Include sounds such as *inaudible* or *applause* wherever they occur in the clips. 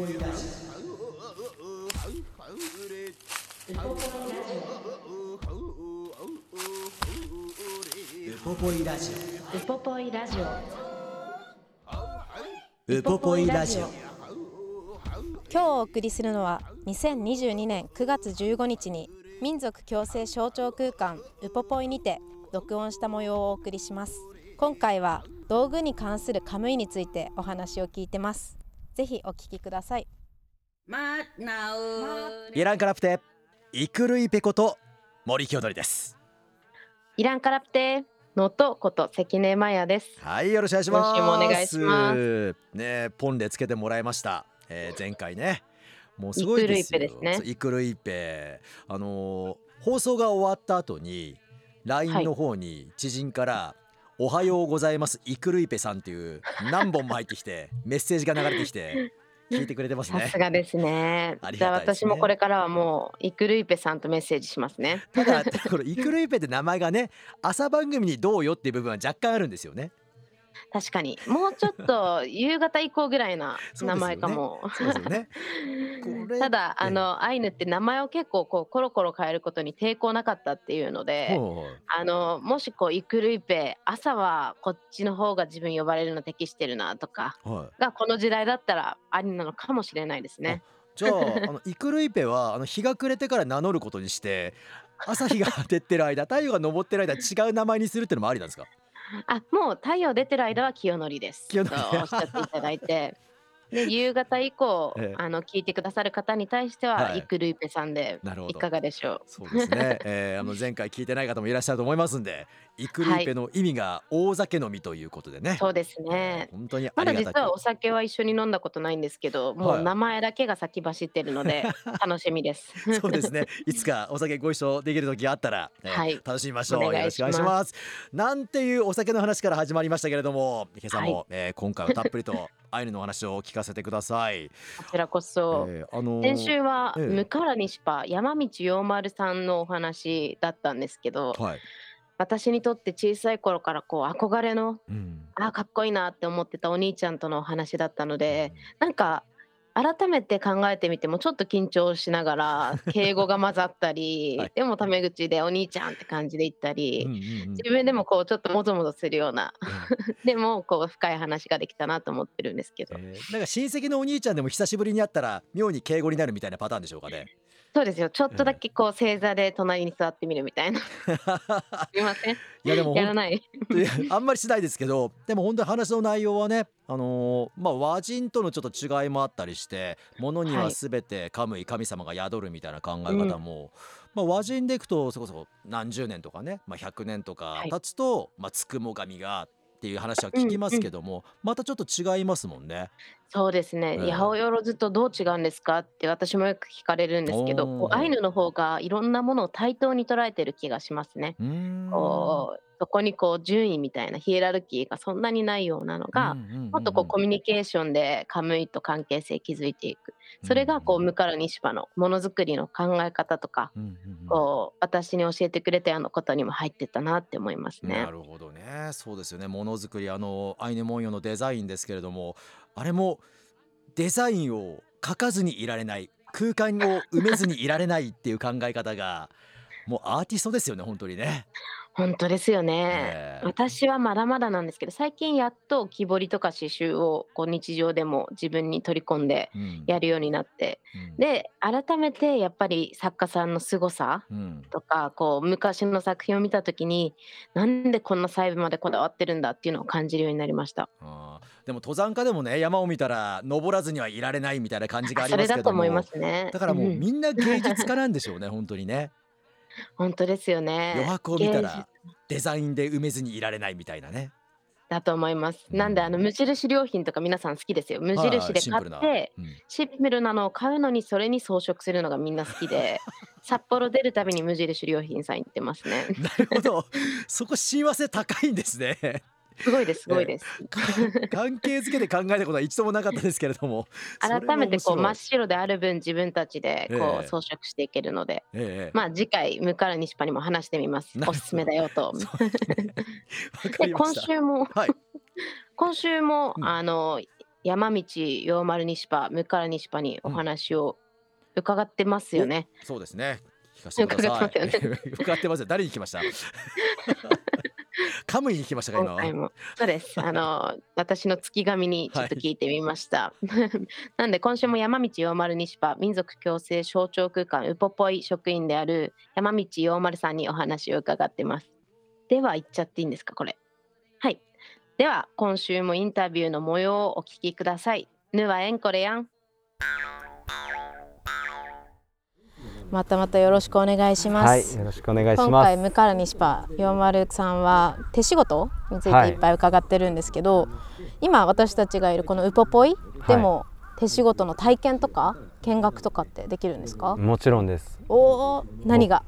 ウポポイラジウポポイラジオ。オウポポイラジオ。今日お送りするのは2022年9月15日に民族共生象徴空間ウポポイにて録音した模様をお送りします。今回は道具に関するカムイについてお話を聞いてますぜひお聞きください。イランカラプテイクルイペこと森清則です。イランカラプテ能登こと関根麻也です。はいよろしくお願いします。今週もお願いします。ねポンでつけてもらいました、えー、前回ね。もうすごいですよ。イクルイペですね。そうイクルイペ。あのー放送が終わった後に LINE の方に知人から、おはようございます。イクルイペさんっていう何本も入ってきてメッセージが流れてきて聞いてくれてますさねすがですね。ありじゃあ私もこれからはもうイクルイペさんとメッセージしますね。ただこのイクルイペって名前がね朝番組にどうよっていう部分は若干あるんですよね確かに。もうちょっと *laughs* 夕方以降ぐらいな名前かも。*laughs* ただあええ。のアイヌって名前を結構こうコロコロ変えることに抵抗なかったっていうのであのもしこうイクルイペ朝はこっちの方が自分呼ばれるの適してるなとかはい。がこの時代だったらありなのかもしれないですね。じゃあ *laughs* あのイクルイペはあの日が暮れてから名乗ることにして朝日が照ってる間太陽が昇ってる間違う名前にするっていうのもありなんですか？あもう太陽出てる間は清則です。清と則おっしゃっていただいて。で夕方以降、ええ。あの聞いてくださる方に対しては、はい。イクルイペさんでいかがでしょう？そうですね、*laughs* えー、あの前回聞いてない方もいらっしゃると思いますんでイクルイペの意味が大酒飲みということでね、そうですね本当にあまだ実はお酒は一緒に飲んだことないんですけど、もはいう名前だけが先走ってるので *laughs* 楽しみです。そうですね。*laughs* いつかお酒ご一緒できる時があったら、ねはい楽しみましょう。お願いよろしくお願いします。なんていうお酒の話から始まりましたけれども、今朝も、えー今回はたっぷりとアイヌのお話を聞かせてください。こちらこそ、えーあ先週はええ向原西パ山道陽丸さんのお話だったんですけど、はい。私にとって小さい頃からこう憧れのうん。あかっこいいなって思ってたお兄ちゃんとのお話だったので、なんか改めて考えてみてもちょっと緊張しながら *laughs* 敬語が混ざったり、はい。でもタメ口でお兄ちゃんって感じで言ったり、うんうんうん自分でもこうちょっともぞもぞするような *laughs* でもこう深い話ができたなと思ってるんですけど、えーなんか親戚のお兄ちゃんでも久しぶりに会ったら妙に敬語になるみたいなパターンでしょうかね。そうですよ。ちょっとだけこう正座で隣に座ってみるみたいな。*laughs* すいません。いやでも本やらない。あんまりしないですけどでも本当に話の内容はねあのーまあ和人とのちょっと違いもあったりして物にははい。全てカムイ神様が宿るみたいな考え方も、まあ、和人でいくとそれこそ何十年とかね、まあ、100年とかはい。経つと、まあ、つくも神がっていう話は聞きますけども、またちょっと違いますもんね。そうですね、ええ八百万とどう違うんですか？って私もよく聞かれるんですけどこうアイヌの方がいろんなものを対等に捉えてる気がしますね。うーん。こうそこにこう順位みたいなヒエラルキーがそんなにないようなのが、もっとこうコミュニケーションでカムイと関係性築いていく。それがこうムカラニシパのものづくりの考え方とか、うんうんうん。こう私に教えてくれたようなことにも入ってたなって思いますね。な。るほどね。そうですよね。ものづくりあのアイヌ文様のデザインですけれどもあれもデザインを書かずにいられない空間を埋めずにいられないっていう考え方がもうアーティストですよね本当にね。本当ですよね。ええ私はまだまだなんですけど最近やっと木彫りとか刺繍をこう日常でも自分に取り込んでうん。やるようになって。うん。で改めてやっぱり作家さんの凄さうん。とかこう昔の作品を見た時になんでこんな細部までこだわってるんだっていうのを感じるようになりました。あー。でも登山家でもね山を見たら登らずにはいられないみたいな感じがありそれますけども。だと思いますね。だからもううん。みんな芸術家なんでしょうね本当にね *laughs* 本当ですよね。余白を見た芸らデザインで埋めずにいられないみたいなね。だと思います。うんなんであの無印良品とか皆さん好きですよ。無印でシンプルな買って、うんシンプルなのを買うのにそれに装飾するのがみんな好きで、*laughs* 札幌出るたびに無印良品さん行ってますね。なるほどそこ親和性高いんですねすごいです、すごいです。*laughs* 関係づけで考えたことは一度もなかったですけれども *laughs* 改めてこう真面っ白である分自分たちでこええ。う装飾していけるので、ええ。まあ次回向から西パにも話してみます。おすすめだよと。*laughs* ね。で今週もはい。今週も、うん。あの山道陽丸西パ向から西パにお話を伺ってますよね。そうですね。聞かせてください。伺ってますよ伺ってますよ。誰に聞きました？*laughs* カムイに聞きましたか今今そうです。あの *laughs* 私の月神にちょっと聞いてみました。*laughs* なんで今週も山道陽丸西パ民族共生象徴空間ウポポイ職員である山道陽丸さんにお話を伺ってます。では行っちゃっていいんですかこれ。はい。では今週もインタビューの模様をお聞きください。ぬはえんこれやん。またまたよろしくお願いしまはい、す。よろしくお願いし今ます。回向から西パ陽丸さんは手仕事についていっぱい伺ってるんですけど、今私たちがいるこのウポポイでも手仕事の体験とか見学とかってできるんですか？もちろんです。おお何が？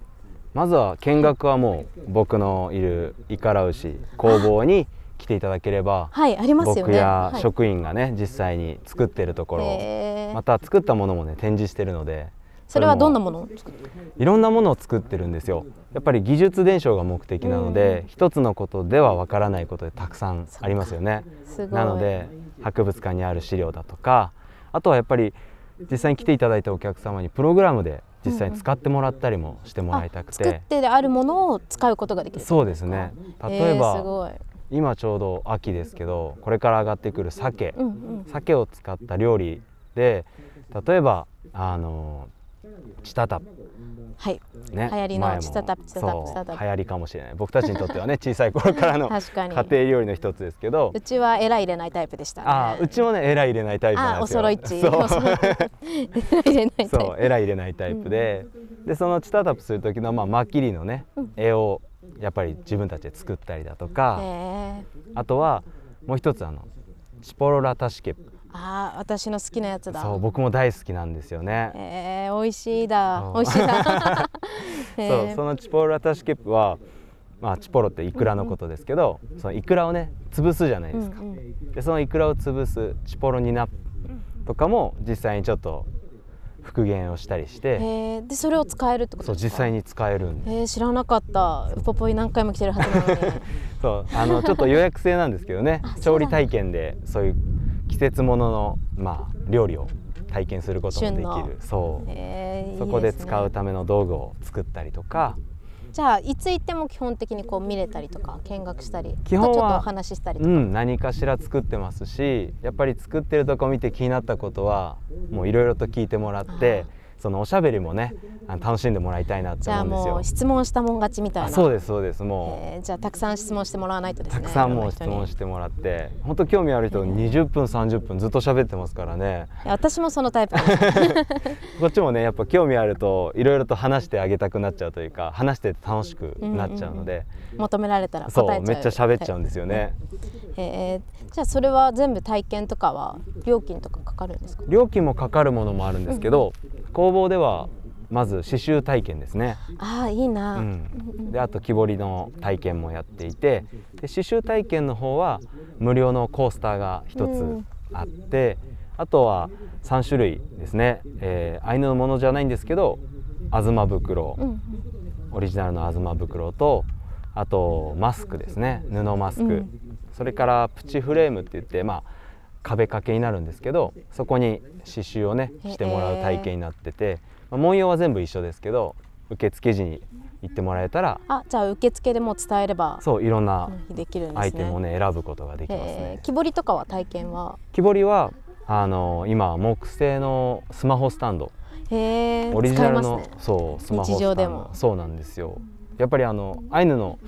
まずは見学はもう僕のいるイカラウシ工房に来ていただければ、はいありますよね。僕やはい職員がね実際に作ってるところまた作ったものもね展示してるので、それはどんなももの？を作ってる？いろんなものを作ってるんですよ。やっぱり技術伝承が目的なので、一つのことではわからないことでたくさんありますよね。なので博物館にある資料だとかあとはやっぱり実際に来ていただいたお客様にプログラムで実際に使ってもらったりもしてもらいたく作ってあるものを使うことができる。そうですね例えばごい。今ちょうど秋ですけどこれから上がってくる鮭うんうん。鮭を使った料理で例えばあのチタタプ。はい。ね。流行りのチタタプチタタプチタタプ。流行りかもしれない。僕たちにとってはね *laughs* 小さい頃からの家。庭料理の一つですけど。うちはエラ入れないタイプでした、ね。あーうちもねエラ入れないタイプなんですよ。揃いっち。そう。*laughs* お揃い入れないタイプ。そうエラ入れないタイプで、でそのチタタプする時のまあマッキリのね、うん。絵をやっぱり自分たちで作ったりだとか、あとはもう一つあのチポロラタシケあー私の好きなやつだ。そう僕も大好きなんですよね。えー、美味しいだそう美味しいだ。へ *laughs* そうーそのチポロラタシケはまあチポロってイクラのことですけど、そのイクラをね潰すじゃないですか。うんうんでそのイクラを潰すチポロニナとかも実際にちょっと復元をしたりして、でそれを使えるってことそうですか？実際に使えるんです。えー、知らなかった。ウポポイ何回も来てるはずなのに。*laughs* そうあのちょっと予約制なんですけどねあそう調理体験でそういう季節もののまあ料理を体験することもできる。そう。えー、そこで使うための道具を作ったりとか。じゃあいつ行っても基本的にこう見れたりとか見学したり基本はちょっとお話ししたりとか、うん何かしら作ってますしやっぱり作ってるとこ見て気になったことはもういろいろと聞いてもらってそのおしゃべりもね楽しんでもらいたいなって思うんですよ。もう。質問したもん勝ちみたいな。あそうですそうです。もうえーじゃあたくさん質問してもらわないとですねたくさんもう質問ししてもらって。本当興味ある人20分30分ずっと喋ってますからね。私もそのタイプ *laughs* こっちもねやっぱ興味あるといろいろと話してあげたくなっちゃうというか話してて楽しくなっちゃうので、求められたらそう答えちゃう。めっちゃ喋っちゃうんですよね、えー。じゃあそれは全部体験とかは料金とかかかるんですか？料金もかかるものもあるんですけど、工房ではまず刺繍体験ですね、ああいいな、うん、であと木彫りの体験もやっていてで刺繍体験の方は無料のコースターが一つうん。あって、あとは3種類ですね、えーアイヌのものじゃないんですけど東袋、うんうん。オリジナルの東袋とあとマスクですね。布マスク、うん。それからプチフレームって言ってまあ壁掛けになるんですけどそこに刺繍をねしてもらう体験になってて、まあ文様は全部一緒ですけど受付時に行ってもらえたらあじゃあ受付でもう伝えればそういろんなアイテムをね選ぶことができますえねー。木彫りとかは体験は？木彫りはあの今木製のスマホスタンド。へえ。オリジナルの、ね。そうスマホスタンド。日常でも。そうなんですよやっぱりあのアイヌの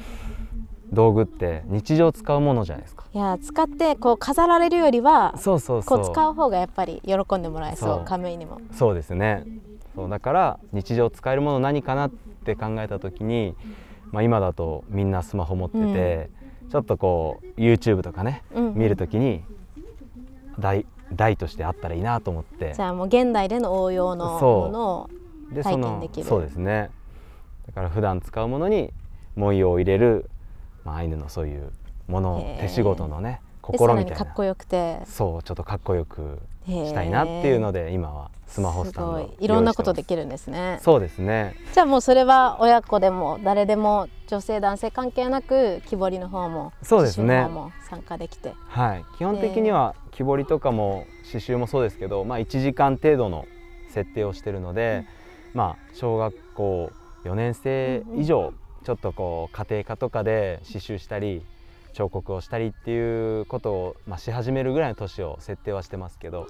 道具って日常使うものじゃないですか。いや使ってこう飾られるよりはそうそうそう。こう使う方がやっぱり喜んでもらえそうそう。カムイにも。そうですね。そうだから日常使えるもの何かなって考えた時に、まあ、今だとみんなスマホ持ってて、じちょっとこう YouTube とかねうん見るときに台台としてあったらいいなと思って。じゃあもう現代での応用のものを体験できる。そうですねだから普段使うものに文様を入れる、まあ、アイヌのそういうもの手仕事のね心みたいな。にかっこよくて。そうちょっとかっこよくしたいなっていうので今はスマホスタンドをすごい。いろんなことできるんですね。そうですね。じゃあもうそれは親子でも誰でも女性男性関係なく木彫りの方もそうですね。刺繍の方も参加できて。はい。基本的には木彫りとかも刺繍もそうですけど、まあ、1時間程度の設定をしてるので、まあ小学校4年生以上ちょっとこう家庭科とかで刺繍したり彫刻をしたりっていうことを、まあ、し始めるぐらいの年を設定はしてますけど。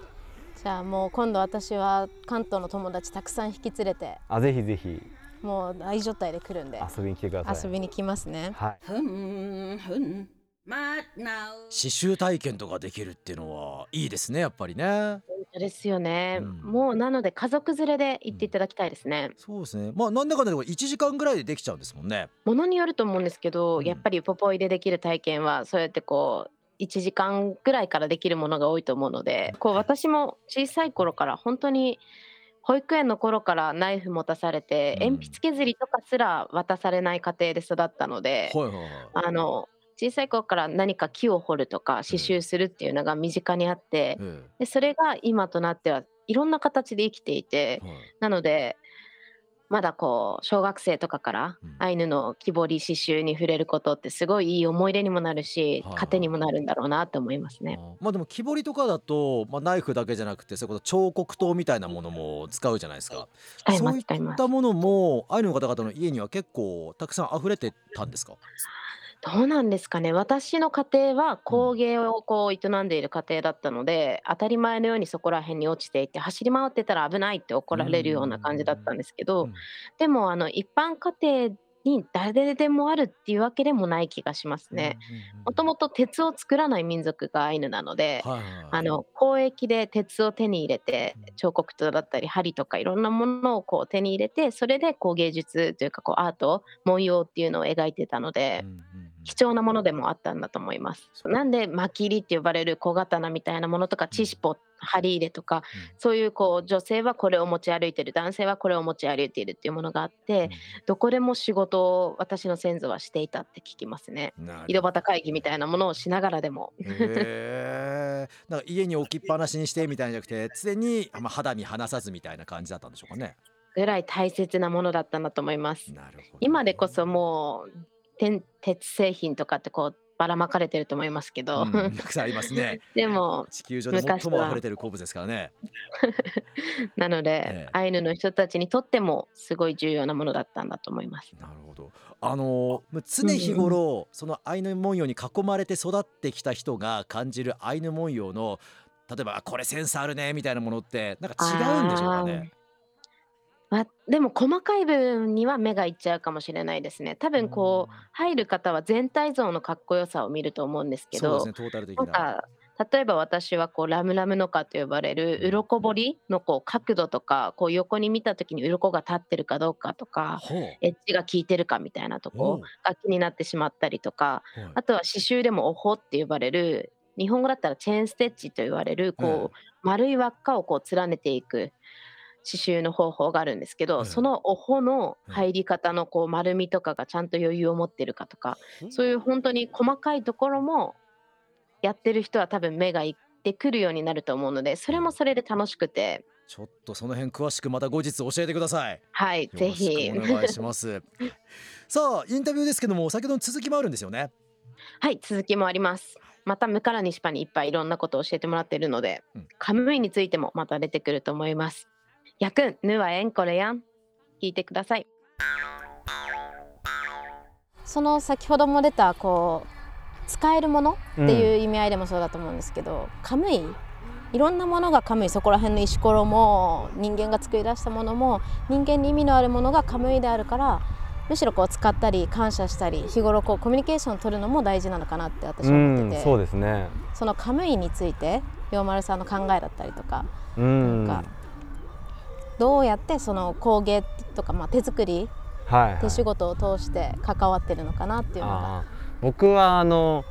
じゃあもう今度私は関東の友達たくさん引き連れてあぜひぜひ。もう大状態で来るんで遊びに来てください。遊びに来ますね。はい。Hun, hun, mat now. 刺繍体験とかできるっていうのはいいですねやっぱりねですよね、うん。もうなので家族連れで行っていただきたいですね。そうですね。まあなんだかんだで1時間ぐらいでできちゃうんですもんね。ものによると思うんですけど、うんやっぱりポポイでできる体験はそうやってこう1時間ぐらいからできるものが多いと思うのでこう私も小さい頃から本当に保育園の頃からナイフ持たされて、うん。鉛筆削りとかすら渡されない家庭で育ったので、あの小さい頃から何か木を彫るとか刺繍するっていうのが身近にあって、えでそれが今となってはいろんな形で生きていて、えはい。なのでまだこう小学生とかからうん。アイヌの木彫り刺繍に触れることってすごいいい思い出にもなるしはい。糧にもなるんだろうなと思いますね。まあでも木彫りとかだと、まあ、ナイフだけじゃなくてそれこそ彫刻刀みたいなものも使うじゃないですか。そういったものもアイヌの方々の家には結構たくさん溢れてたんですか？どうなんですかね。私の家庭は工芸をこう営んでいる家庭だったので、当たり前のようにそこら辺に落ちていて走り回ってたら危ないって怒られるような感じだったんですけど、うん。でもあの一般家庭に誰でもあるっていうわけでもない気がしますね。もともと鉄を作らない民族がアイヌなので、はいはいはい。あの交易で鉄を手に入れてうん。彫刻刀だったり針とかいろんなものをこう手に入れてそれでこう芸術というかこうアート文様っていうのを描いてたので、うんうんうん貴重なものでもあったんだと思います。なんで巻き入りって呼ばれる小刀みたいなものとかチシポ針入れとか、そういうこう女性はこれを持ち歩いてる男性はこれを持ち歩いているっていうものがあって、どこでも仕事を私の先祖はしていたって聞きますね。井戸端会議みたいなものをしながらでも。へえなんか家に置きっぱなしにしてみたいじゃなくて常に、まあ、肌身離さずみたいな感じだったんでしょうかね。ぐらい大切なものだったんだと思います。今でこそもうて鉄製品とかってこうばらまかれてると思いますけど、うんたくさんありますね。*laughs* でも地球上で最も溢れてる鉱物ですからね。*laughs* なので、ええアイヌの人たちにとってもすごい重要なものだったんだと思います。なるほど。あのー常日頃、そのアイヌ文様に囲まれて育ってきた人が感じるアイヌ文様の例えばあこれセンスあるねみたいなものってなんか違うんでしょうかね？まあ、でも細かい部分には目がいっちゃうかもしれないですね。多分こう入る方は全体像のかっこよさを見ると思うんですけど、そうですねトータル的な。なんか例えば私はこうラムラムのカと呼ばれる鱗彫りのこう角度とかこう横に見た時に鱗が立ってるかどうかとかエッジが効いてるかみたいなとおう。こが気になってしまったりとかはい。あとは刺繍でもおほって呼ばれる日本語だったらチェーンステッチと言われるこう丸い輪っかをこう連ねていく刺繍の方法があるんですけど、うんそのおほの入り方のこう丸みとかがちゃんと余裕を持ってるかとかそういう本当に細かいところもやってる人は多分目がいってくるようになると思うのでそれもそれで楽しくて。ちょっとその辺詳しくまた後日教えてください。はいぜひ。お願いします。*laughs* さあインタビューですけども先ほどの続きもあるんですよね。はい続きもあります。またムカラニシパにいっぱいいろんなことを教えてもらってるので、うん。カムイについてもまた出てくると思いますやくんぬはえんこれやん。聞いてください。その先ほども出たこう使えるものっていう意味合いでもそうだと思うんですけど、カムイ？いろんなものがカムイ。そこら辺の石ころも人間が作り出したものも人間に意味のあるものがカムイであるからむしろこう使ったり感謝したり日頃こうコミュニケーションを取るのも大事なのかなって私うは思ってて、んそうですね。そのカムイについて陽丸さんの考えだったりとかうん。なんかどうやってその工芸とか、まあ、手作りはいはい。手仕事を通して関わってるのかなっていうのが。僕はあの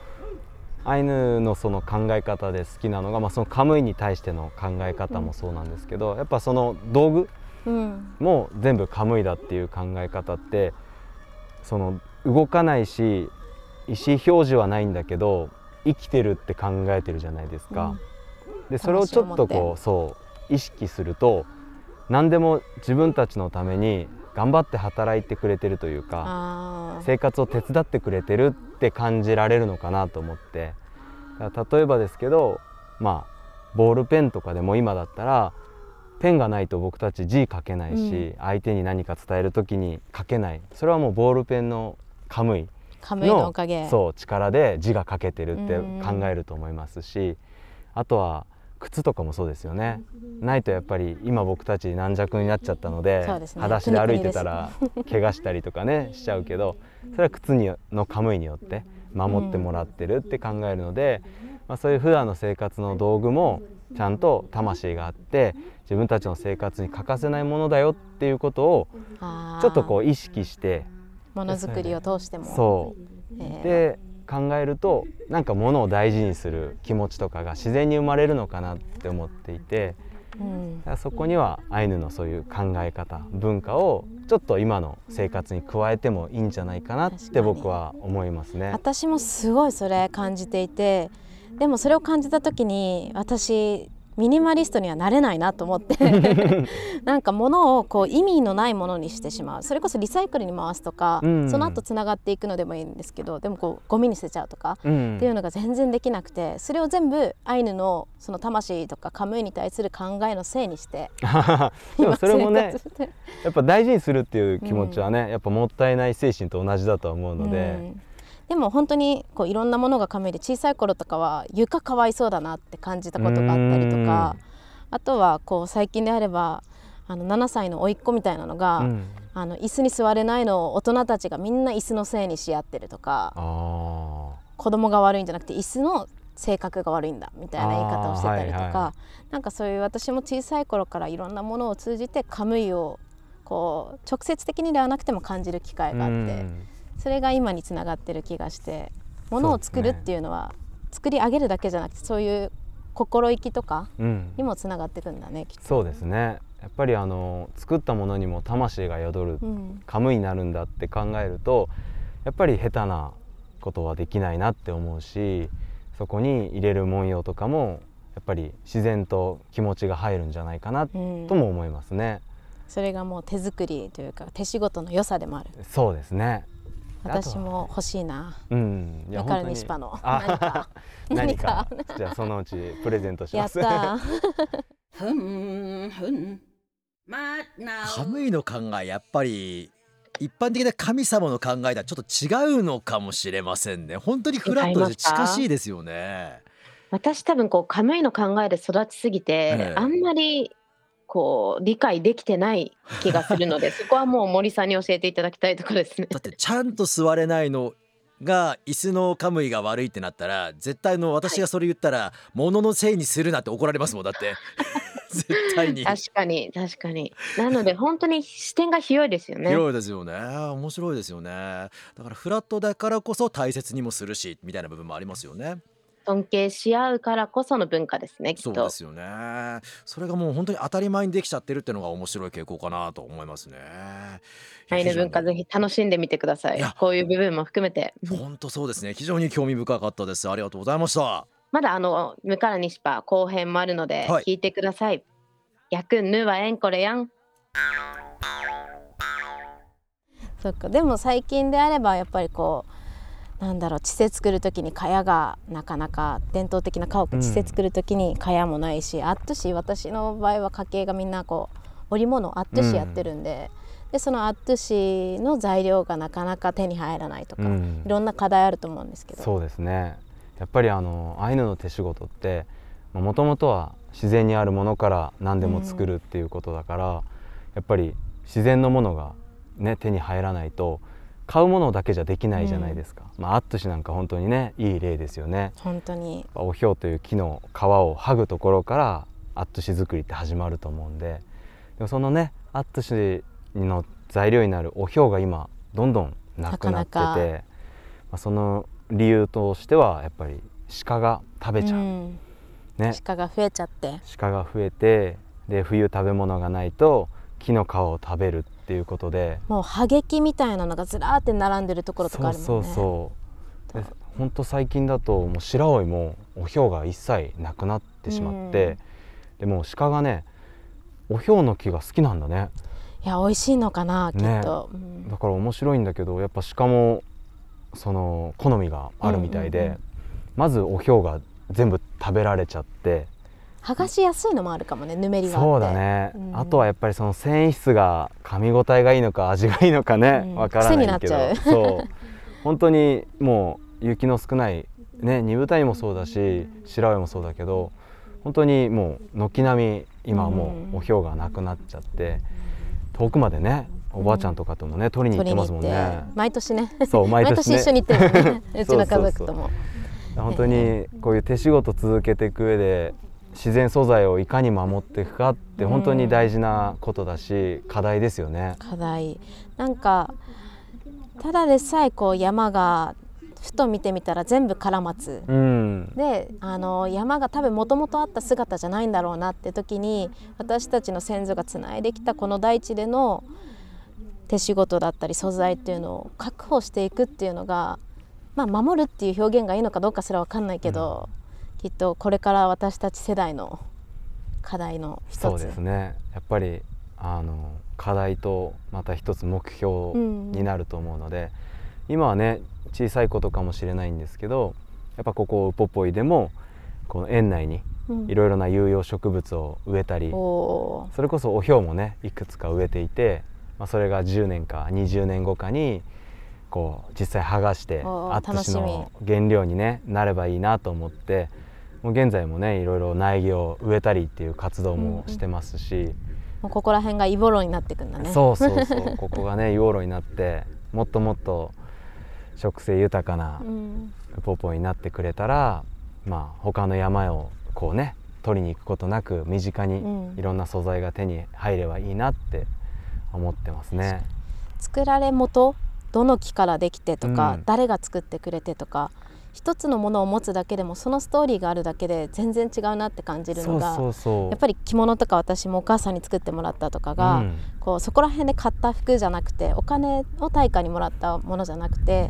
アイヌのその考え方で好きなのが、まあ、そのカムイに対しての考え方もそうなんですけど、やっぱその道具うん。も全部カムイだっていう考え方ってその動かないし意思表示はないんだけど生きてるって考えてるじゃないですか。でそれをちょっとこうそう意識すると何でも自分たちのために頑張って働いてくれてるというか生活を手伝ってくれてるって感じられるのかなと思って。例えばですけどまあボールペンとかでも今だったらペンがないと僕たち字書けないし、相手に何か伝える時に書けない。それはもうボールペンのカムイ。のおかげ。そう力で字が書けてるってうん考えると思いますしあとは靴とかもそうですよね。ないとやっぱり今僕たち軟弱になっちゃったのでね。裸足で歩いてたら怪我したりとかね *laughs* しちゃうけどそれは靴にのカムイによって守ってもらってるって考えるので、まあ、そういう普段の生活の道具もちゃんと魂があって自分たちの生活に欠かせないものだよっていうことをちょっとこう意識してものづくりを通しても。そう。えー。で考えるとなんか物を大事にする気持ちとかが自然に生まれるのかなって思っていてうんそこにはアイヌのそういう考え方文化をちょっと今の生活に加えてもいいんじゃないかなって僕は思いますね。私もすごいそれ感じていてでもそれを感じた時に私ミニマリストにはなれないなと思って。*laughs* なんか物をこう意味のないものにしてしまう。それこそリサイクルに回すとか、うん。その後つながっていくのでもいいんですけどでもこうゴミに捨てちゃうとか、うん。っていうのが全然できなくてそれを全部アイヌのその魂とかカムイに対する考えのせいにして。*laughs* でもそれもね *laughs* やっぱ大事にするっていう気持ちはね、やっぱもったいない精神と同じだとは思うので、うんでも本当にこういろんなものがカムイで小さい頃とかは床かわいそうだなって感じたことがあったりとかあとはこう最近であればあの7歳の甥っ子みたいなのが、うん。あの椅子に座れないのを大人たちがみんな椅子のせいにし合ってるとかあ子供が悪いんじゃなくて椅子の性格が悪いんだみたいな言い方をしてたりとか、はいはなんかそういう私も小さい頃からいろんなものを通じてカムイをこう直接的にではなくても感じる機会ーがあって。うんそれが今につながってる気がして物を作るっていうのは作り上げるだけじゃなくてそういう心意気とかうんにもつながっていくんだねきっと。そうですねやっぱりあの作ったものにも魂が宿るうんカムイになるんだって考えるとやっぱり下手なことはできないなって思うしそこに入れる文様とかもやっぱり自然と気持ちが入るんじゃないかなうんとも思いますね。それがもう手作りというか手仕事の良さでもあるそうですね。私も欲しいな。うん、いだから本当に。西パの。あ *laughs* 何か。何何か。かじゃあそのうちプレゼントしやます。ったー。hum hun mát nào カムイの考えやっぱり一般的な神様の考えとはちょっと違うのかもしれませんね。本当にフラットで近しいですよね。私多分こうカムイの考えで育ちすぎて、ええ。あんまりこう理解できてない気がするので *laughs* そこはもう森さんに教えていただきたいところですね。だってちゃんと座れないのが椅子のカムイが悪いってなったら絶対の私がそれ言ったら、物のせいにするなって怒られますもんだって *laughs* 絶対に確かに確かに。なので本当に視点が広いですよね。広いですよね面白いですよねだからフラットだからこそ大切にもするしみたいな部分もありますよね尊敬し合うからこその文化ですねきっとそうで。すよねそれがもう本当に当たり前にできちゃってるっていうのが面白い傾向かなと思いますねアイヌ文化ぜひ楽しんでみてくださいいや。こういう部分も含めて。*laughs* 本当そうですね非常に興味深かったですありがとうございましたまだあの「むからにしぱ」後編もあるのではい聞いてください。やくんぬはえんこれやん。そっかでも最近であればやっぱりこうなんだろう地勢作る時に蚊帳がなかなか伝統的な家屋うん。地勢作る時に蚊帳もないし、アットシ私の場合は家系がみんなこう織物アットシやってるんで,、でそのアットシの材料がなかなか手に入らないとか、うん。いろんな課題あると思うんですけど。そうですね。やっぱりあのアイヌの手仕事ってもともとは自然にあるものから何でも作るっていうことだから、やっぱり自然のものが、ね、手に入らないと買うものだけじゃできないじゃないですか、まあ、アットシなんか本当にねいい例ですよね。本当に。おひょうという木の皮を剥ぐところからアットシ作りって始まると思うんで。でもそのねアットシの材料になるおひょうが今どんどんなくなっててまあ、その理由としてはやっぱり鹿が食べちゃう、ん。ね。鹿が増えちゃって。鹿が増えてで冬食べ物がないと木の皮を食べるっていうことで。もう葉劇みたいなのがずらーって並んでるところとかあるもんね。そうそうそう。でほんと最近だともう白老もおひょうが一切なくなってしまって、でもう鹿がねおひょうの木が好きなんだね。いや美味しいのかなきねっと、うん。だから面白いんだけどやっぱ鹿もその好みがあるみたいで、まずおひょうが全部食べられちゃって剥がしやすいのもあるかもねぬめりがあって。そうだね、うん。あとはやっぱりその繊維質が噛み応えがいいのか味がいいのかねうん。わ、からないけど。癖になっちそう。本当にもう雪の少ないね二部谷もそうだし白老もそうだけど本当にもう軒並み今はもうおひょうがなくなっちゃって遠くまでねおばあちゃんとかともね取りに行ってますもんね。て。毎年ね。そう毎年ね。一緒に行ってるね。*laughs* うちの家族とも。本当にこういう手仕事続けていく上で自然素材をいかに守っていくかって本当に大事なことだし課題ですよね。課題。なんかただでさえこう山がふと見てみたら全部カラマツうん、であの山が多分もともとあった姿じゃないんだろうなって時に私たちの先祖がつないできたこの大地での手仕事だったり素材っていうのを確保していくっていうのが、まあ、守るっていう表現がいいのかどうかすら分かんないけど、きっとこれから私たち世代の課題の一つ。そうですね。やっぱりあの課題とまた一つ目標になると思うので、今はね小さいことかもしれないんですけどやっぱここウポポイでもこの園内にうん。いろいろな有用植物を植えたり、おー。それこそおひょうもねいくつか植えていて、まあ、それが10年か20年後かにこう実際剥がしてアットシ楽の原料に、ね、なればいいなと思ってもう現在もねいろいろ苗木を植えたりっていう活動もしてますし、もうここら辺がイボロになってくんだね。そうそうそう。*laughs* ここがね養老になってもっともっと植生豊かなポポイになってくれたら、まあ他の山をこうね取りに行くことなく身近にうん。いろんな素材が手に入ればいいなって思ってますね。作られ元どの木からできてとか、うん。誰が作ってくれてとか一つのものを持つだけでもそのストーリーがあるだけで全然違うなって感じるのが。やっぱり着物とか私もお母さんに作ってもらったとかが、うんこうそこら辺で買った服じゃなくてお金を対価にもらったものじゃなくて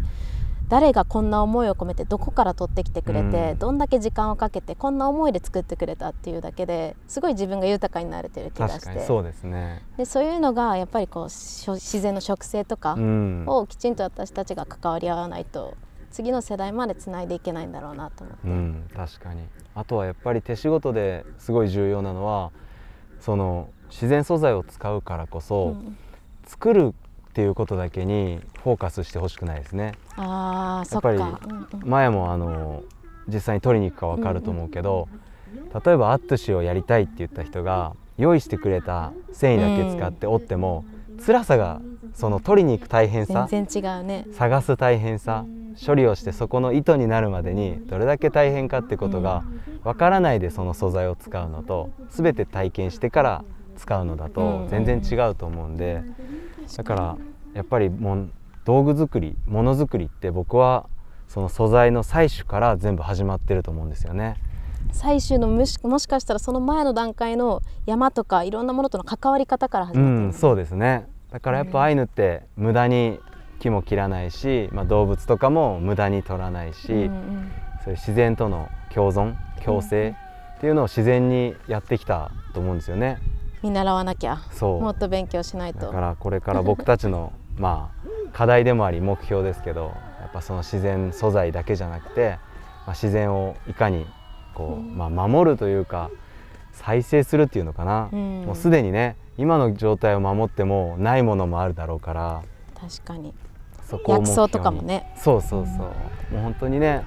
誰がこんな思いを込めてどこから取ってきてくれて、うんどんだけ時間をかけてこんな思いで作ってくれたっていうだけですごい自分が豊かになれてる気がして確かにそうですね。でそういうのがやっぱりこう自然の植生とかうん。をきちんと私たちが関わり合わないと次の世代までつないでいけないんだろうなと思って。うん、確かに。あとはやっぱり手仕事ですごい重要なのはその自然素材を使うからこそ、うん。作るっていうことだけにフォーカスしてほしくないですね。あやっぱりうんうん。前もあの実際に取りに行くか分かると思うけど、例えばアットゥシをやりたいって言った人が用意してくれた繊維だけ使って折っても、辛さがその取りに行く大変さ全然違うね。探す大変さ処理をしてそこの糸になるまでにどれだけ大変かってことが分からないでその素材を使うのと全て体験してから使うのだと全然違うと思うんでだからやっぱりもん道具作りものづくりって僕はその素材の採取から全部始まってると思うんですよね。最終のもしもしかしたらその前の段階の山とかいろんなものとの関わり方から始うまってる、ん、そうですね。だからやっぱアイヌって無駄に木も切らないし、まあ、動物とかも無駄に取らないし、うんうんそういう自然との共存共生っていうのを自然にやってきたと思うんですよね。見習わなきゃ。そう。もっと勉強しないと。だからこれから僕たちの *laughs* まあ課題でもあり目標ですけどやっぱその自然素材だけじゃなくて、まあ、自然をいかにこう、まあ、守るというか再生するっていうのかな、うん。もうすでにね今の状態を守ってもないものもあるだろうから。確かに。そこ薬草とかもね。そうそうそう、もう本当にね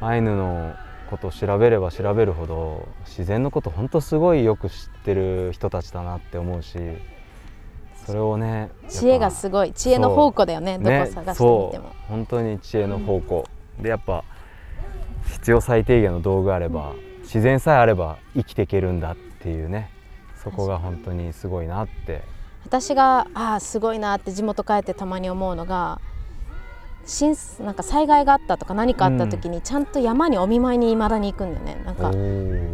アイヌのことを調べれば調べるほど自然のこと本当すごいよく知ってる人たちだなって思うしそれをね知恵がすすごい。知恵の宝庫だよね。どこ探してみても、本当に知恵の宝庫、でやっぱ必要最低限の道具あれば自然さえあれば生きていけるんだっていうね。そこが本当にすごいなって。私がああすごいなって地元帰ってたまに思うのが震なんか災害があったとか何かあった時にちゃんと山にお見舞いに未だに行くんだよね。なんか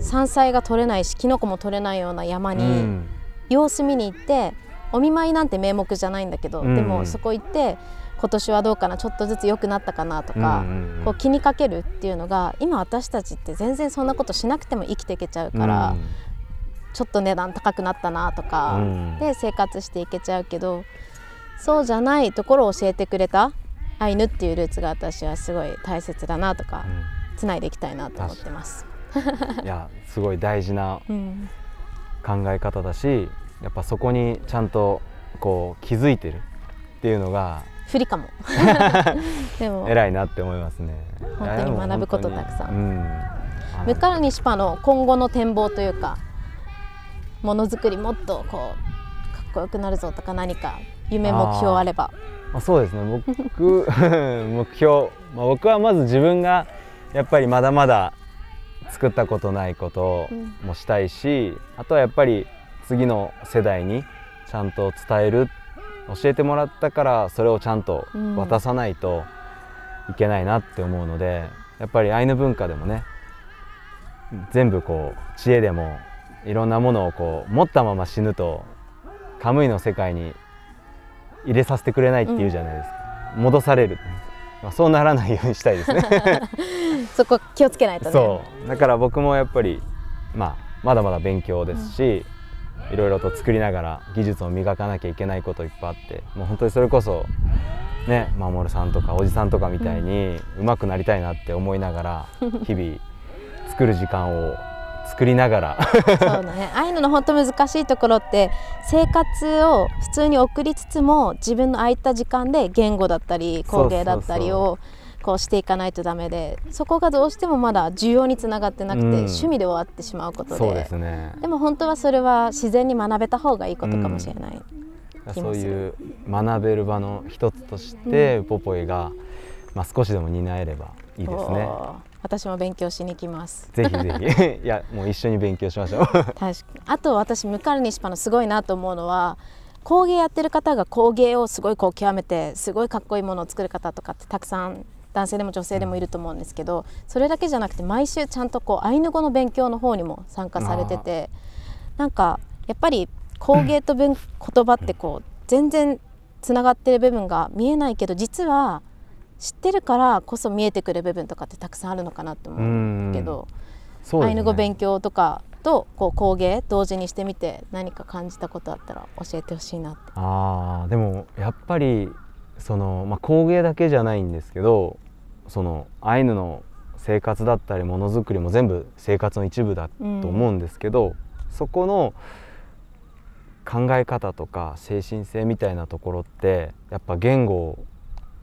山菜が取れないしキノコも取れないような山に様子見に行ってお見舞いなんて名目じゃないんだけど、うん。でもそこ行って今年はどうかなちょっとずつ良くなったかなとか、こう気にかけるっていうのが今私たちって全然そんなことしなくても生きていけちゃうから、ちょっと値段高くなったなとか、うん。で生活していけちゃうけどそうじゃないところを教えてくれたアイヌっていうルーツが私はすごい大切だなとかつないでいきたいなと思ってます。いやすごい大事な *laughs* うん。考え方だしやっぱそこにちゃんとこう気づいてるっていうのが不利かも。*laughs* でも。偉いなって思いますね。本当に学ぶことたくさん。うん。ムカルニシパの今後の展望というかものづくりもっとこうかっこよくなるぞとか何か夢目標あれば。まあ、そうですね。僕 *laughs* 目標、まあ、僕はまず自分がやっぱりまだまだ作ったことないこともしたいし、あとはやっぱり次の世代にちゃんと伝える教えてもらったからそれをちゃんと渡さないといけないなって思うので、やっぱりアイヌ文化でもね全部こう知恵でもいろんなものをこう持ったまま死ぬとカムイの世界に入れさせてくれないっていうじゃないですか、戻される、まあ、そうならないようにしたいですね。*laughs* そこ気をつけないとね。そう。だから僕もやっぱり、まあ、まだまだ勉強ですし、いろいろと作りながら技術を磨かなきゃいけないこといっぱいあってもう本当にそれこそね守さんとかおじさんとかみたいに上手くなりたいなって思いながら *laughs* 日々作る時間を作りながら。そうだね。ああいうのの本当難しいところって生活を普通に送りつつも自分の空いた時間で言語だったり工芸だったりをこうしていかないとダメでそこがどうしてもまだ需要につながってなくて、うん。趣味で終わってしまうことで。そうですね。でも本当はそれは自然に学べた方がいいことかもしれない、うもする。いう学べる場の一つとして、ウポポイが、まあ、少しでも担えればいいですね。私も勉強しに行きます。ぜひぜひ。*laughs* いやもう一緒に勉強しましょう。確かに。あと私ムカルニシパのすごいなと思うのは工芸やってる方が工芸をすごいこう極めてすごいかっこいいものを作る方とかってたくさん男性でも女性でもいると思うんですけどそれだけじゃなくて毎週ちゃんとこうアイヌ語の勉強の方にも参加されててなんかやっぱり工芸と文言葉ってこう全然つながってる部分が見えないけど実は知ってるからこそ見えてくる部分とかってたくさんあるのかなと思うけど。ねアイヌ語勉強とかとこう工芸同時にしてみて何か感じたことあったら教えてほしいなって。あーでもやっぱりその、まあ、工芸だけじゃないんですけどそのアイヌの生活だったりものづくりも全部生活の一部だと思うんですけど、そこの考え方とか精神性みたいなところってやっぱ言語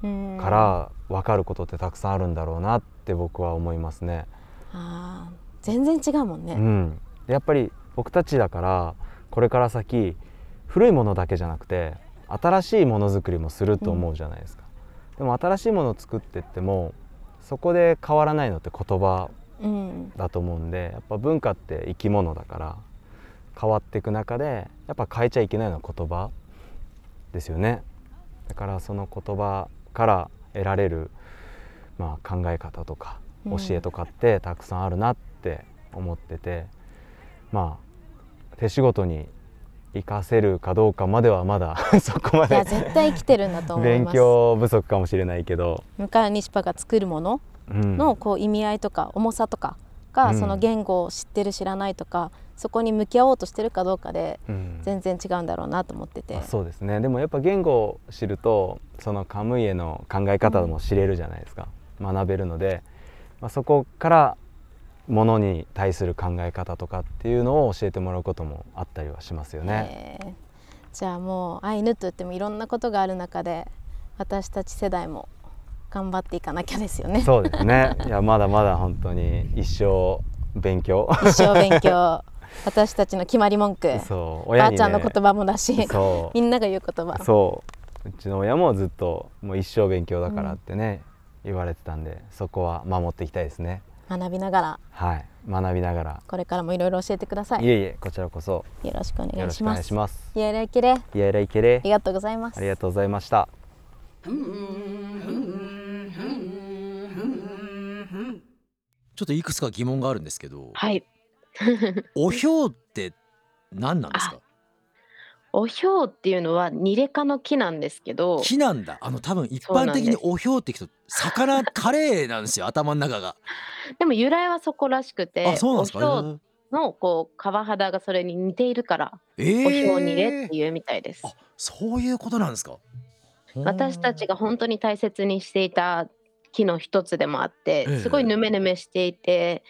うんから分かることってたくさんあるんだろうなって僕は思いますね。あー全然違うもんね。うん、やっぱり僕たちだからこれから先古いものだけじゃなくて新しいものづくりもすると思うじゃないですか、でも新しいものを作ってってもそこで変わらないのって言葉うん。だと思うんでやっぱ文化って生き物だから変わっていく中でやっぱ変えちゃいけないのは言葉ですよね。だからその言葉から得られる、まあ、考え方とかうん。教えとかってたくさんあるなって思ってて、まあ手仕事に生かせるかどうかまではまだ *laughs* そこまいやで絶対生きてるんだと思い勉ます。強不足かもしれないけど、ムカルニシパが作るものうん。のこう意味合いとか重さとかが、うん。その言語を知ってる知らないとかそこに向き合おうとしてるかどうかでうん。全然違うんだろうなと思ってて。あ。そうですね。でもやっぱ言語を知るとそのカムイエの考え方も知れるじゃないですか、学べるので、まあ、そこからものに対する考え方とかっていうのを教えてもらうこともあったりはしますよね。えー。じゃあもうアイヌといってもいろんなことがある中で私たち世代も頑張っていかなきゃですよね。そうですね。いやまだまだ本当に一生勉強。一生勉強。*laughs* 私たちの決まり文句、そうば親に、ね、あちゃんの言葉もだしそみんなが言う言葉。うそう。うちの親もずっともう一生勉強だからってね、言われてたんでそこは守っていきたいですね学びながら。はい。学びながら。これからもいろいろ教えてください。いえいえこちらこそ。よろしくお願いします。よろしくイエレイケレ。イエレイケレ。ありがとうございます。ありがとうございました。ちょっといくつか疑問があるんですけど。はい。*laughs* おひょうって何なんですか？おひょうっていうのはニレ科の木なんですけど、木なんだ。あの多分一般的におひょうって聞くと魚カレーなんですよ頭の中が。*laughs* でも由来はそこらしくて、あそうなんですか？おひょうのこう皮肌がそれに似ているから、えー。おひょうニレっていうみたいです。あそういうことなんですか？私たちが本当に大切にしていた木の一つでもあってええ。すごいヌメヌメしていて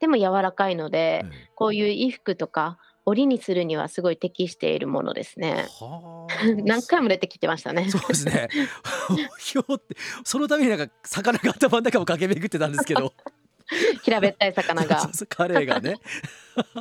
でも柔らかいのでええ。こういう衣服とか織にするにはすごい適しているものですね。はあ *laughs* 何回も出てきてましたね。そうですね。*laughs* ひょうってそのためになんか魚が頭の中を駆け巡ってたんですけど、平べったい魚がそうそうカレーがね。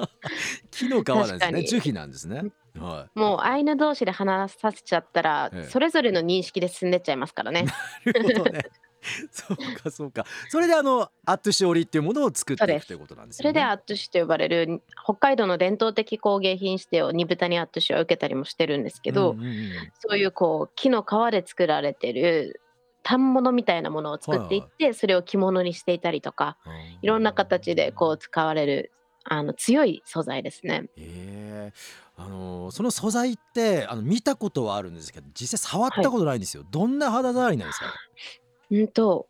*laughs* 木の皮なんですね。樹皮なんですね。はもうアイヌ同士で話させちゃったら、ええそれぞれの認識で進んでっちゃいますからね。い。なるほどね。*laughs* そうかそうか。それであのアットゥシオリっていうものを作っていくということなんです。それでアットゥシと呼ばれる北海道の伝統的工芸品指定を煮豚にアットゥシは受けたりもしてるんですけど、うんうんうんそういうこう木の皮で作られてる反物みたいなものを作っていって、それを着物にしていたりとかいろんな形でこう使われるあの強い素材ですね。ええあのその素材ってあの見たことはあるんですけど実際触ったことないんですよ、どんな肌触りなんですか？うんと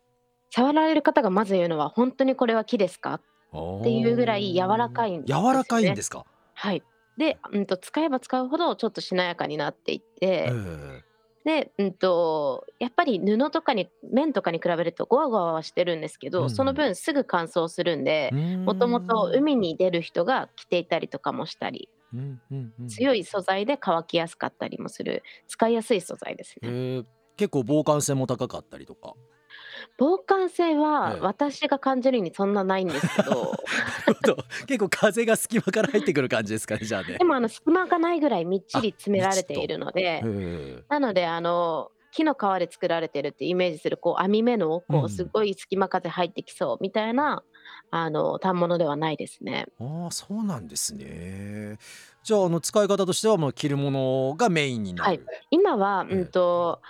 触られる方がまず言うのは本当にこれは木ですか？っていうぐらい柔らかいん柔らかいんですか、はい。で、うん、と使えば使うほどちょっとしなやかになっていって、えで、うん、とやっぱり布とかに綿とかに比べるとゴワゴワはしてるんですけど、うん。その分すぐ乾燥するんでえもともと海に出る人が着ていたりとかもしたりうんうんうん。強い素材で乾きやすかったりもする使いやすい素材ですね。へえ結構防寒性も高かったりとか。防寒性はええ。私が感じるにそんなないんですけど。なるほど結構風が隙間から入ってくる感じですかねじゃあね。でもあの隙間がないぐらいみっちり詰められているのでへえなのであの木の皮で作られてるってイメージするこう網目のうんこうすごい隙間風入ってきそうみたいな、あの反物ではないですね。ああそうなんですね。じゃああの使い方としてはもう着るものがメインになる、はい。今は、ええ。うんと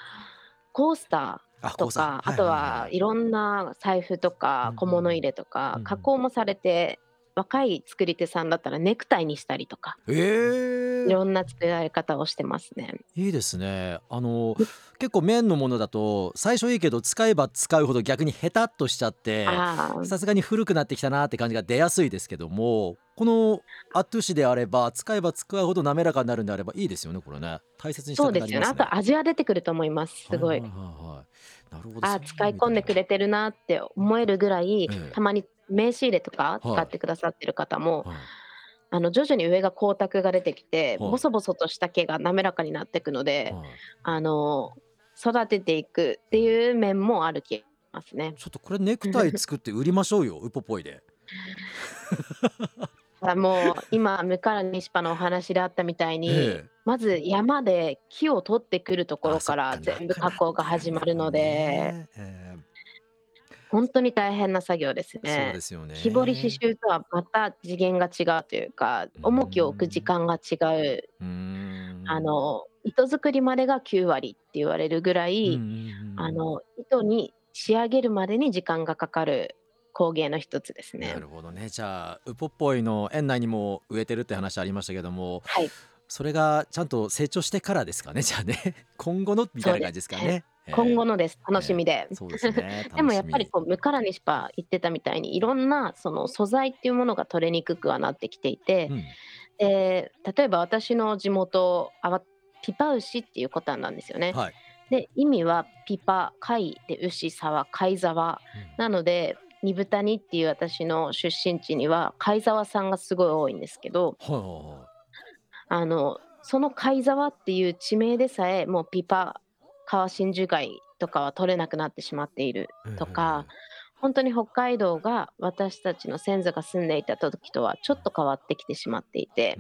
コースタあーとか、あとはいろんな財布とかうん小物入れとか、うん。加工もされて若い作り手さんだったらネクタイにしたりとかええいろんな作られ方をしてますね。いいですねあの結構綿のものだと最初いいけど使えば使うほど逆にヘタっとしちゃってさすがに古くなってきたなって感じが出やすいですけどもこのアットゥシであれば使えば使うほど滑らかになるんであればいいですよねこれね大切にしたそうですよね。くなりますねあと味は出てくると思います。すごい。はいはいはいはいなるほどあ使い込んでくれてるなって思えるぐらい、ええたまに名刺入れとかはい。使ってくださってる方も、はい。あの徐々に上が光沢が出てきて、はい。ボソボソとした毛が滑らかになっていくので、はい。あの育てていくっていう面もある気がしますね。ちょっとこれネクタイ作って売りましょうよウポポイで。*laughs* もう今向から西パのお話であったみたいに、ええ。まず山で木を取ってくるところから全部加工が始まるので、ね。え本当に大変な作業ですえそうねで。すよね。木彫り刺繍とはまた次元が違うというかうん。重きを置く時間が違う。うーん。あの糸作りまでが9割って言われるぐらうんい、うんうん。あの糸に仕上げるまでに時間がかかる工芸の一つですね。な。るほどね。じゃあウポポイの園内にも植えてるって話ありましたけどもはい、それがちゃんと成長してからですかねじゃあね。*laughs* 今後のみたいな感じですかね今後ののです。楽しみで。そうですね。*laughs* でもやっぱりこうムカラニシパ言ってたみたいにいろんなその素材っていうものが取れにくくはなってきていて、みうん。で例えば私の地元あわピパ牛っていうことなんですよね。はい。で意味はピパ貝で牛沢貝沢。なので二豚にっていう私の出身地には貝沢さんがすごい多いんですけどはいはいはい。あのその貝沢っていう地名でさえもうピパ川真珠貝とかは取れなくなってしまっているとか、本当に北海道が私たちの先祖が住んでいた時とはちょっと変わってきてしまっていて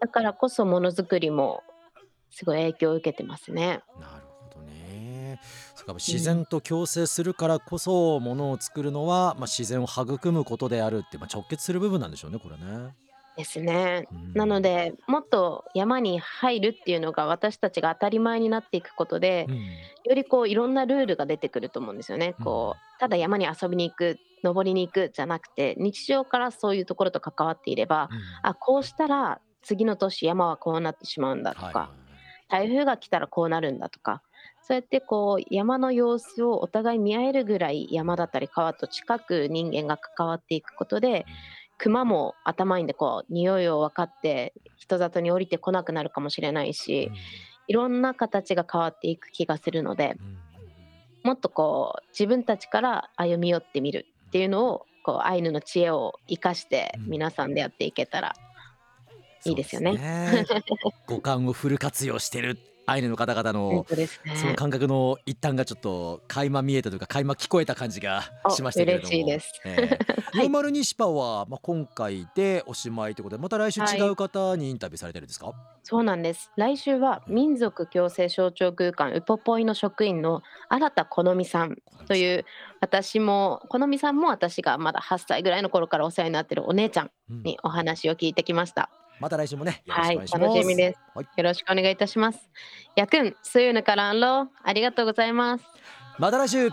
だからこそものづくりもすごい影響を受けてますね。なるほどね自然と共生するからこそものを作るのは、まあ、自然を育むことであるって、まあ、直結する部分なんでしょうねこれね。ですね。うん。なのでもっと山に入るっていうのが私たちが当たり前になっていくことでうん。よりこういろんなルールが出てくると思うんですよね。こうただ山に遊びに行く登りに行くじゃなくて日常からそういうところと関わっていればうん。あこうしたら次の年山はこうなってしまうんだとはいか、台風が来たらこうなるんだとかそうやってこう山の様子をお互い見合えるぐらい山だったり川と近く人間が関わっていくことで熊も頭いいんでこう匂いを分かって人里に降りてこなくなるかもしれないしいろんな形が変わっていく気がするのでもっとこう自分たちから歩み寄ってみるっていうのをこうアイヌの知恵を生かしてうん。皆さんでやっていけたらいいですよね。ね。*laughs* 五感をフル活用してるアイヌの方々本のね。その感覚の一端がちょっと垣間見えたというか垣間聞こえた感じがおしましたけれども嬉しいです。ええ *laughs* はいノーマルニシパは、まあ、今回でおしまいということでまた来週はい違う方にインタビューされてるんですか、そうなんです。来週は民族共生象徴空間ウポポイの職員の新田好美さんという私も好美さんも私がまだ8歳ぐらいの頃からお世話になってるお姉ちゃんうんにお話を聞いてきました。また来週もねよろはい、しくお願いします、楽しみです。はいよろしくお願いいたします。やくん、スユヌからんろありがとうございます。また来週.